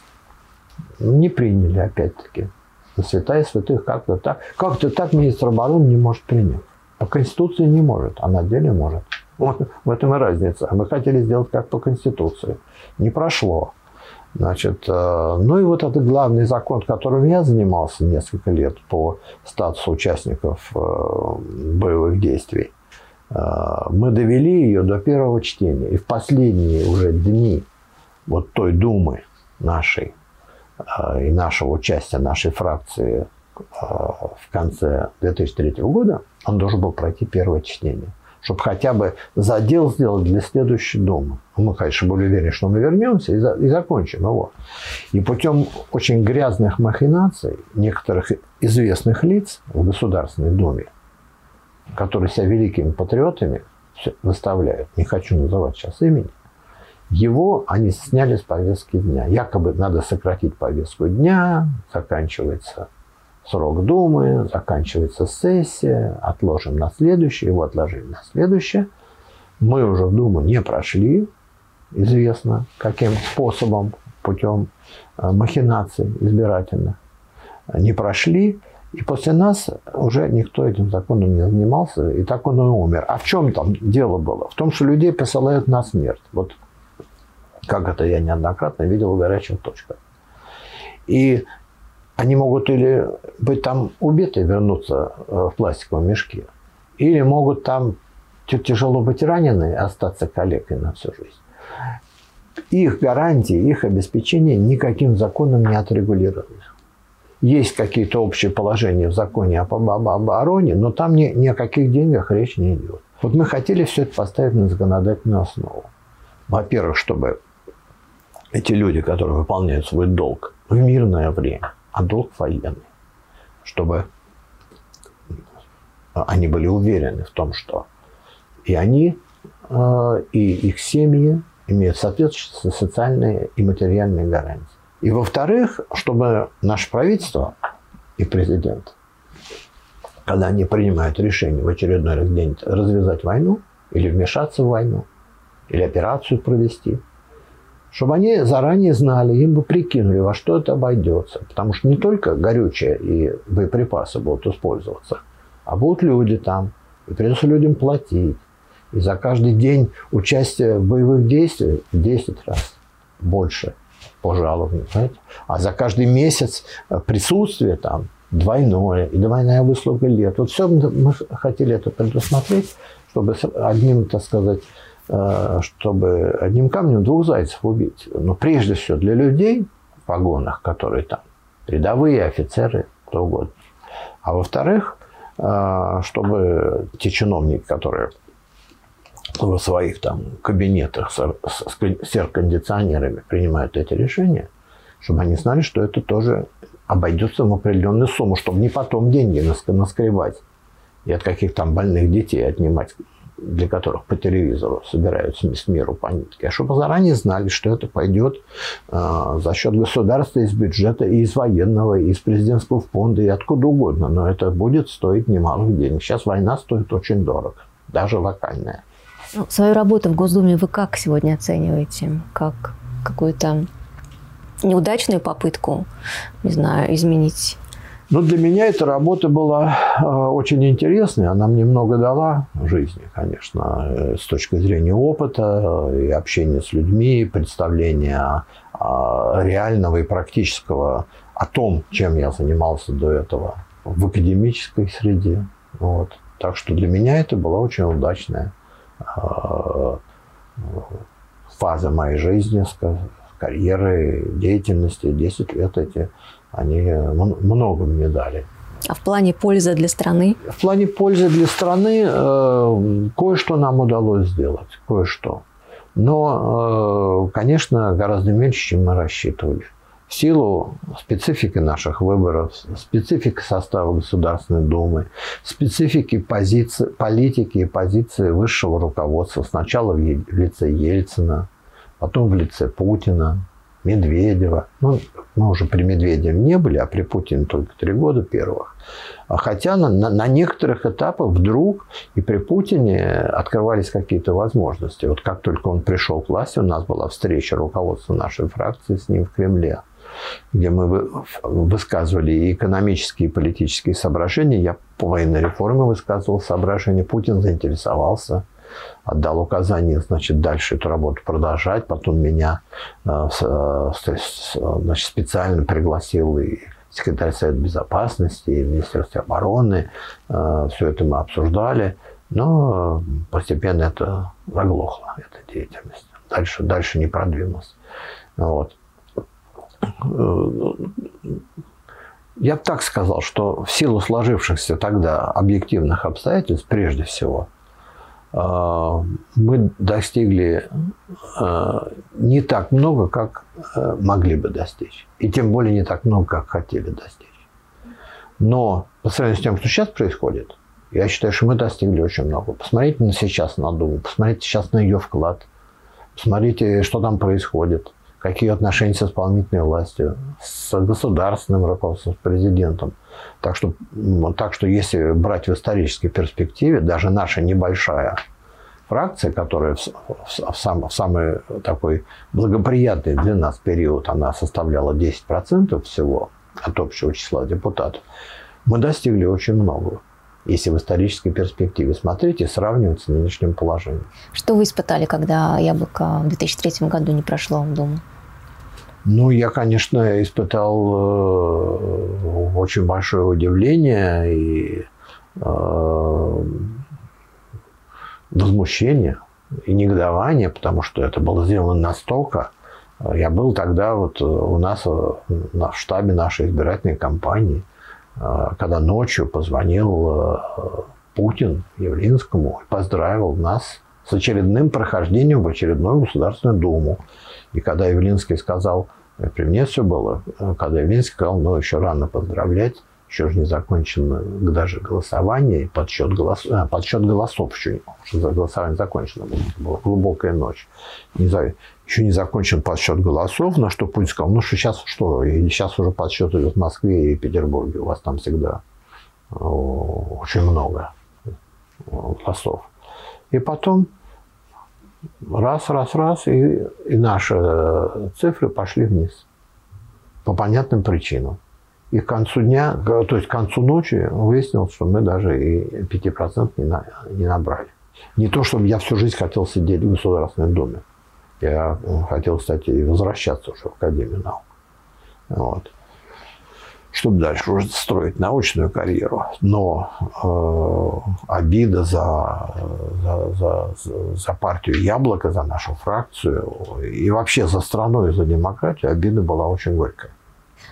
Не приняли, опять-таки. Святая святых как-то так. Как-то так министр обороны не может принять. По Конституции не может, а на деле может. Вот в этом и разница. Мы хотели сделать как по Конституции. Не прошло. Значит, э, ну и вот этот главный закон, которым я занимался несколько лет по статусу участников э, боевых действий, э, мы довели ее до первого чтения. И в последние уже дни вот той Думы нашей и нашего участия нашей фракции в конце 2003 года, он должен был пройти первое чтение. Чтобы хотя бы задел сделать для следующей Думы. Мы, конечно, были уверены, что мы вернемся и, за, и закончим его. И путем очень грязных махинаций некоторых известных лиц в Государственной Думе, которые себя великими патриотами выставляют, не хочу называть сейчас имени, его они сняли с повестки дня. Якобы надо сократить повестку дня, заканчивается срок Думы, заканчивается сессия, отложим на следующее, его отложили на следующее. Мы уже в Думу не прошли, известно каким способом, путем э, махинаций избирательных, не прошли. И после нас уже никто этим законом не занимался, и так он и умер. А в чем там дело было? В том, что людей посылают на смерть. Вот как это я неоднократно видел в горячих точках. И они могут или быть там убиты, вернуться э, в пластиковом мешке, или могут там тяжело быть ранены, остаться калекой на всю жизнь. Их гарантии, их обеспечение никаким законом не отрегулированы. Есть какие-то общие положения в законе об обороне, но там ни, ни о каких деньгах речь не идет. Вот мы хотели все это поставить на законодательную основу. Во-первых, чтобы эти люди, которые выполняют свой долг в мирное время, а долг военный, чтобы они были уверены в том, что и они, э, и их семьи имеют соответствующие социальные и материальные гарантии. И во-вторых, чтобы наше правительство и президент, когда они принимают решение в очередной раз где-нибудь развязать войну или вмешаться в войну, или операцию провести, чтобы они заранее знали, им бы прикинули, во что это обойдется. Потому что не только горючее и боеприпасы будут использоваться, а будут люди там, и придется людям платить. И за каждый день участия в боевых действиях в 10 раз больше по жалованию. А за каждый месяц присутствия там двойное, и двойная выслуга лет. Вот все мы хотели это предусмотреть, чтобы одним, так сказать, э, чтобы одним камнем двух зайцев убить. Но прежде всего для людей в погонах, которые там, рядовые офицеры, кто угодно. А во-вторых, э, чтобы те чиновники, которые в своих там кабинетах с серкондиционерами принимают эти решения, чтобы они знали, что это тоже обойдется в определенную сумму, чтобы не потом деньги наскребать и от каких там больных детей отнимать, для которых по телевизору собираются с миру по нитке, а чтобы заранее знали, что это пойдет э, за счет государства, из бюджета, и из военного, и из президентского фонда, и откуда угодно. Но это будет стоить немалых денег. Сейчас война стоит очень дорого, даже локальная. Ну, свою работу в Госдуме вы как сегодня оцениваете? Как какую-то неудачную попытку, не знаю, изменить? Ну, для меня эта работа была э, очень интересной. Она мне много дала жизни, конечно, э, с точки зрения опыта э, и общения с людьми, представления реального и практического о том, чем я занимался до этого в академической среде. Вот. Так что для меня это была очень удачная фаза моей жизни, карьеры, деятельности, 10 лет эти, они много мне дали. А в плане пользы для страны? В плане пользы для страны э, кое-что нам удалось сделать, кое-что. Но, э, конечно, гораздо меньше, чем мы рассчитывали. В силу специфики наших выборов, специфики состава Государственной Думы, специфики позиции, политики и позиции высшего руководства. Сначала в лице Ельцина, потом в лице Путина, Медведева. Ну, мы уже при Медведеве не были, а при Путине только три года первых. А хотя на, на, на некоторых этапах вдруг и при Путине открывались какие-то возможности. Вот как только он пришел к власти, у нас была встреча руководства нашей фракции с ним в Кремле где мы высказывали и экономические, и политические соображения. Я по военной реформе высказывал соображения. Путин заинтересовался отдал указание, значит, дальше эту работу продолжать. Потом меня э, э, значит, специально пригласил и секретарь Совета Безопасности, и Министерство обороны. Э, Все это мы обсуждали. Но постепенно это заглохло, эта деятельность. Дальше, дальше не продвинулось. Вот. Я бы так сказал, что в силу сложившихся тогда объективных обстоятельств, прежде всего – мы достигли а, не так много, как а, могли бы достичь. И тем более не так много, как хотели достичь. Но по сравнению с тем, что сейчас происходит, я считаю, что мы достигли очень много. Посмотрите на сейчас на Думу, посмотрите сейчас на ее вклад, посмотрите, что там происходит, какие отношения с исполнительной властью, с государственным руководством, с президентом. Так что, так что если брать в исторической перспективе, даже наша небольшая фракция, которая в, в, в, сам, в самый такой благоприятный для нас период, она составляла 10% всего от общего числа депутатов, мы достигли очень много. Если в исторической перспективе смотреть и сравнивать с нынешним положением. Что вы испытали, когда яблоко в 2003 году не прошло в Думу? Ну, я, конечно, испытал э, очень большое удивление и э, возмущение и негодование, потому что это было сделано настолько. Я был тогда вот у нас э, в штабе нашей избирательной кампании, э, когда ночью позвонил э, Путин Явлинскому и поздравил нас с очередным прохождением в очередную Государственную Думу. И когда Явлинский сказал, при мне все было, когда Явлинский сказал, ну, еще рано поздравлять, еще же не закончено даже голосование, подсчет, голос... а, подсчет голосов еще, уже голосование закончено было, была глубокая ночь. Не за... Еще не закончен подсчет голосов, на что Путин сказал, ну что сейчас что, или сейчас уже подсчет идет в Москве и Петербурге, у вас там всегда очень много лосов. И потом раз, раз, раз, и, и наши цифры пошли вниз. По понятным причинам. И к концу дня, то есть к концу ночи выяснилось, что мы даже и 5% не, на, не набрали. Не то, чтобы я всю жизнь хотел сидеть в Государственной Думе. Я хотел, кстати, и возвращаться уже в Академию наук. Вот. Чтобы дальше уже строить научную карьеру. Но э, обида за, за, за, за партию Яблоко, за нашу фракцию и вообще за страну и за демократию обида была очень горькая.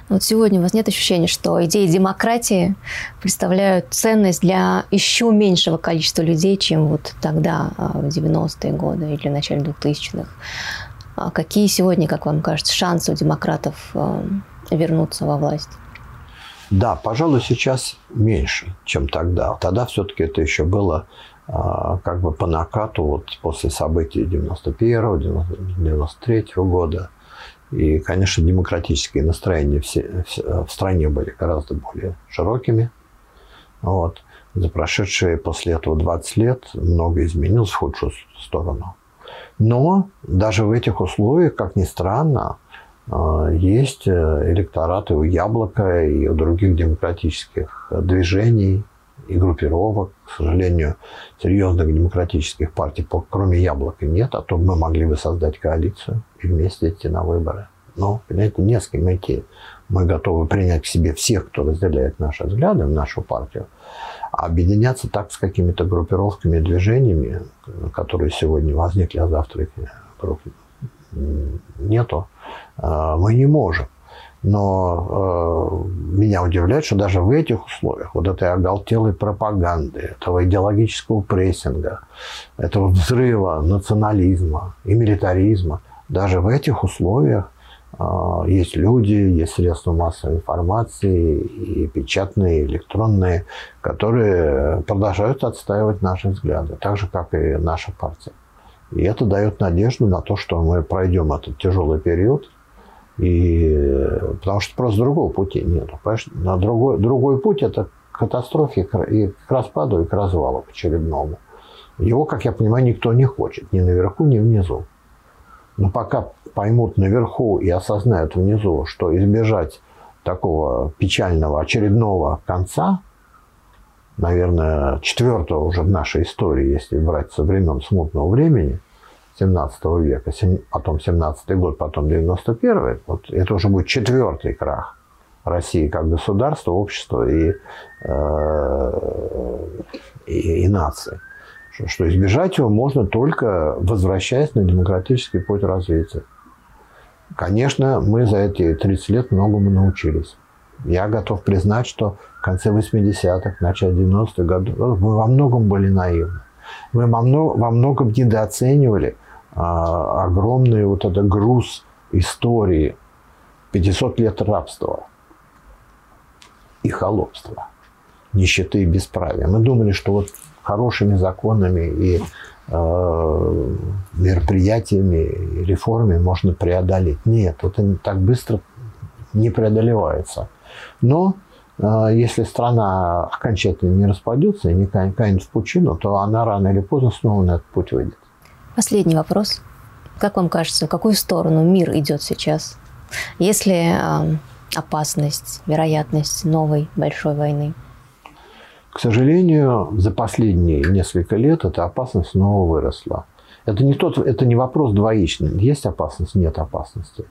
Вот сегодня у вас нет ощущения, что идеи демократии представляют ценность для еще меньшего количества людей, чем вот тогда, а, в 90-е годы или в начале 2000-х? А какие сегодня, как вам кажется, шансы у демократов а, вернуться во власть? Да, пожалуй, сейчас меньше, чем тогда. Тогда все-таки это еще было как бы по накату вот после событий 91-го, 93-го года. И, конечно, демократические настроения в стране были гораздо более широкими. Вот. За прошедшие после этого 20 лет много изменилось в худшую сторону. Но даже в этих условиях, как ни странно, есть э, электораты у Яблока и у других демократических движений и группировок. К сожалению, серьезных демократических партий, кроме Яблока, нет, а то мы могли бы создать коалицию и вместе идти на выборы. Но, понимаете, не с кем идти. Мы готовы принять к себе всех, кто разделяет наши взгляды в нашу партию, а объединяться так с какими-то группировками, движениями, которые сегодня возникли, а завтра их нету, мы не можем. Но э, меня удивляет, что даже в этих условиях вот этой оголтелой пропаганды, этого идеологического прессинга, этого взрыва национализма и милитаризма, даже в этих условиях э, есть люди, есть средства массовой информации, и печатные, и электронные, которые продолжают отстаивать наши взгляды, так же, как и наша партия. И это дает надежду на то, что мы пройдем этот тяжелый период – и, потому что просто другого пути нет. На другой, другой путь – это к катастрофе и к распаду, и к развалу к очередному. Его, как я понимаю, никто не хочет. Ни наверху, ни внизу. Но пока поймут наверху и осознают внизу, что избежать такого печального очередного конца, наверное, четвертого уже в нашей истории, если брать со времен смутного времени – 17 века, потом 17 год, потом 91 вот это уже будет четвертый крах России как государства, общества и, э, и, и нации. Что, что избежать его можно только возвращаясь на демократический путь развития. Конечно, мы за эти 30 лет многому научились. Я готов признать, что конце 80-х, начале 90-х годов мы во многом были наивны. Мы во, во многом недооценивали а, огромный вот этот груз истории 500 лет рабства и холопства, нищеты и бесправия. Мы думали, что вот хорошими законами и э, мероприятиями и реформами можно преодолеть. Нет, это так быстро не преодолевается. Но если страна окончательно не распадется и не канет в пучину, то она рано или поздно снова на этот путь выйдет. Последний вопрос. Как вам кажется, в какую сторону мир идет сейчас? Есть ли э, опасность, вероятность новой большой войны? К сожалению, за последние несколько лет эта опасность снова выросла. Это не, тот, это не вопрос двоичный. Есть опасность, нет опасности.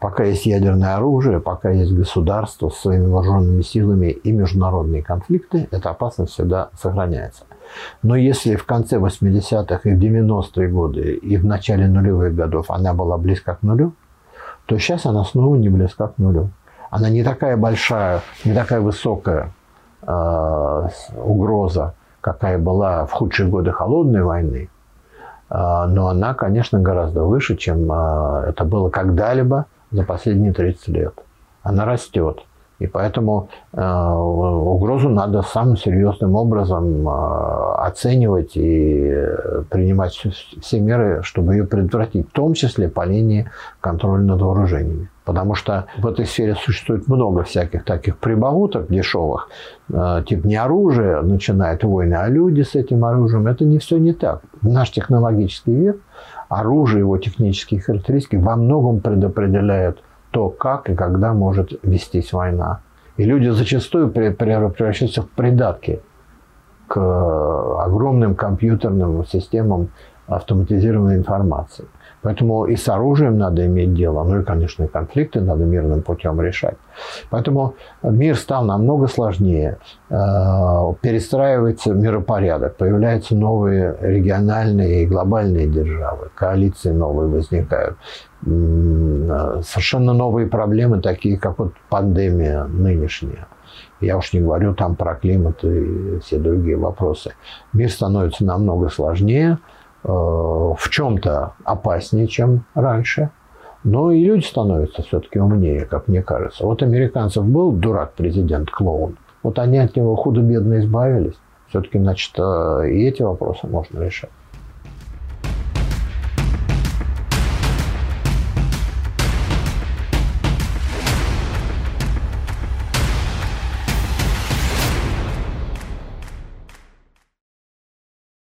Пока есть ядерное оружие, пока есть государство с своими вооруженными силами и международные конфликты, эта опасность всегда сохраняется. Но если в конце 80-х и в 90-е годы, и в начале нулевых годов она была близка к нулю, то сейчас она снова не близка к нулю. Она не такая большая, не такая высокая э, угроза, какая была в худшие годы холодной войны, э, но она, конечно, гораздо выше, чем э, это было когда-либо за последние 30 лет. Она растет. И поэтому э, угрозу надо самым серьезным образом э, оценивать и принимать все меры, чтобы ее предотвратить, в том числе по линии контроля над вооружениями. Потому что в этой сфере существует много всяких таких прибауток дешевых. Э, типа не оружие начинает войны, а люди с этим оружием. Это не все не так. Наш технологический век оружие, его технические характеристики во многом предопределяют то, как и когда может вестись война. И люди зачастую превращаются в придатки к огромным компьютерным системам автоматизированной информации. Поэтому и с оружием надо иметь дело, ну и, конечно, и конфликты надо мирным путем решать. Поэтому мир стал намного сложнее, э, перестраивается миропорядок, появляются новые региональные и глобальные державы, коалиции новые возникают, совершенно новые проблемы, такие как вот пандемия нынешняя. Я уж не говорю там про климат и все другие вопросы. Мир становится намного сложнее, Э, в чем-то опаснее, чем раньше. Но и люди становятся все-таки умнее, как мне кажется. Вот американцев был дурак-президент клоун. Вот они от него худо-бедно избавились. Все-таки, значит, э, и эти вопросы можно решать.